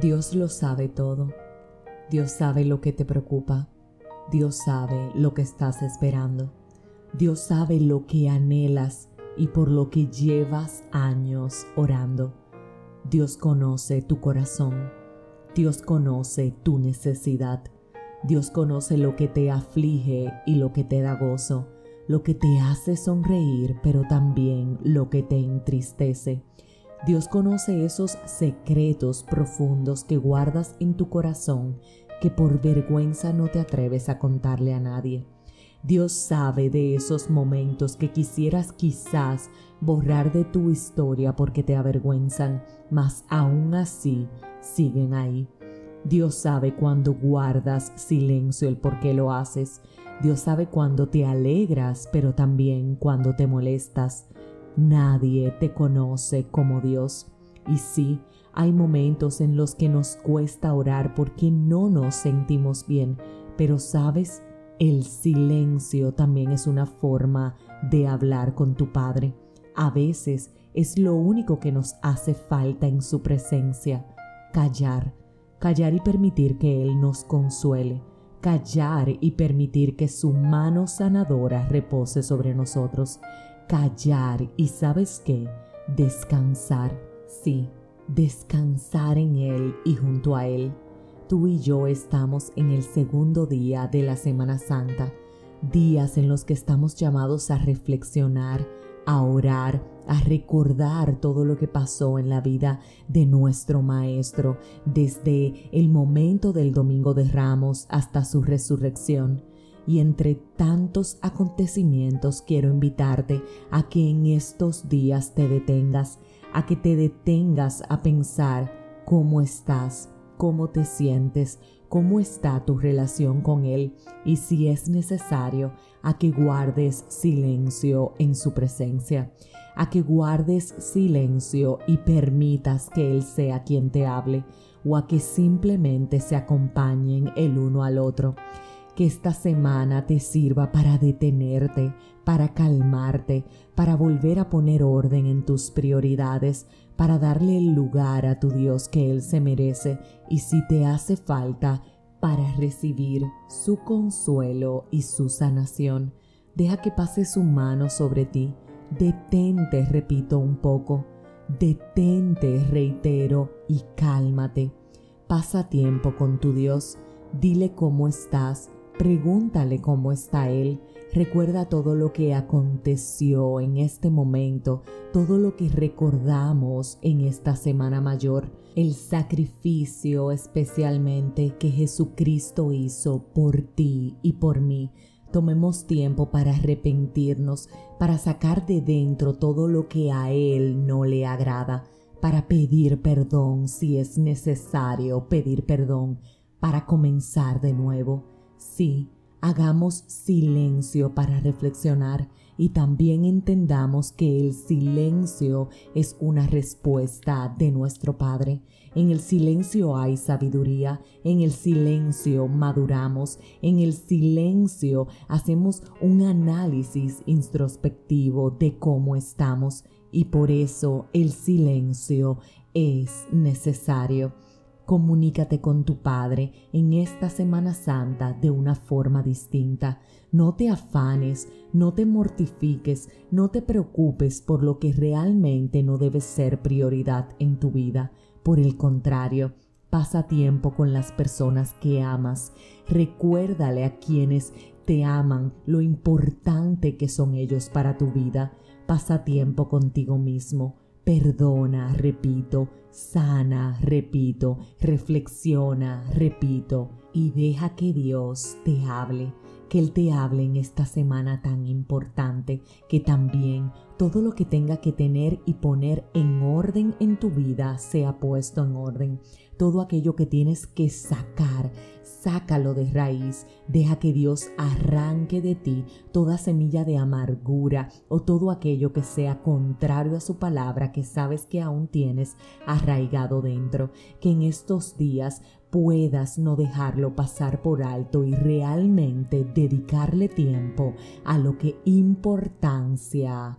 Dios lo sabe todo. Dios sabe lo que te preocupa. Dios sabe lo que estás esperando. Dios sabe lo que anhelas y por lo que llevas años orando. Dios conoce tu corazón. Dios conoce tu necesidad. Dios conoce lo que te aflige y lo que te da gozo, lo que te hace sonreír, pero también lo que te entristece. Dios conoce esos secretos profundos que guardas en tu corazón que por vergüenza no te atreves a contarle a nadie. Dios sabe de esos momentos que quisieras quizás borrar de tu historia porque te avergüenzan, mas aún así siguen ahí. Dios sabe cuando guardas silencio el por qué lo haces. Dios sabe cuando te alegras, pero también cuando te molestas. Nadie te conoce como Dios. Y sí, hay momentos en los que nos cuesta orar porque no nos sentimos bien, pero sabes, el silencio también es una forma de hablar con tu Padre. A veces es lo único que nos hace falta en su presencia, callar, callar y permitir que Él nos consuele, callar y permitir que su mano sanadora repose sobre nosotros callar y sabes qué, descansar, sí, descansar en Él y junto a Él. Tú y yo estamos en el segundo día de la Semana Santa, días en los que estamos llamados a reflexionar, a orar, a recordar todo lo que pasó en la vida de nuestro Maestro desde el momento del Domingo de Ramos hasta su resurrección y entre tantos acontecimientos quiero invitarte a que en estos días te detengas, a que te detengas a pensar cómo estás, cómo te sientes, cómo está tu relación con Él y si es necesario, a que guardes silencio en su presencia, a que guardes silencio y permitas que Él sea quien te hable o a que simplemente se acompañen el uno al otro que esta semana te sirva para detenerte, para calmarte, para volver a poner orden en tus prioridades, para darle el lugar a tu Dios que Él se merece y si te hace falta, para recibir su consuelo y su sanación. Deja que pase su mano sobre ti. Detente, repito un poco. Detente, reitero, y cálmate. Pasa tiempo con tu Dios. Dile cómo estás Pregúntale cómo está Él. Recuerda todo lo que aconteció en este momento, todo lo que recordamos en esta Semana Mayor, el sacrificio especialmente que Jesucristo hizo por ti y por mí. Tomemos tiempo para arrepentirnos, para sacar de dentro todo lo que a Él no le agrada, para pedir perdón si es necesario pedir perdón, para comenzar de nuevo. Sí, hagamos silencio para reflexionar y también entendamos que el silencio es una respuesta de nuestro Padre. En el silencio hay sabiduría, en el silencio maduramos, en el silencio hacemos un análisis introspectivo de cómo estamos y por eso el silencio es necesario. Comunícate con tu Padre en esta Semana Santa de una forma distinta. No te afanes, no te mortifiques, no te preocupes por lo que realmente no debe ser prioridad en tu vida. Por el contrario, pasa tiempo con las personas que amas. Recuérdale a quienes te aman lo importante que son ellos para tu vida. Pasa tiempo contigo mismo Perdona, repito, sana, repito, reflexiona, repito, y deja que Dios te hable, que Él te hable en esta semana tan importante, que también todo lo que tenga que tener y poner en orden en tu vida sea puesto en orden. Todo aquello que tienes que sacar, sácalo de raíz, deja que Dios arranque de ti toda semilla de amargura o todo aquello que sea contrario a su palabra que sabes que aún tienes arraigado dentro, que en estos días puedas no dejarlo pasar por alto y realmente dedicarle tiempo a lo que importancia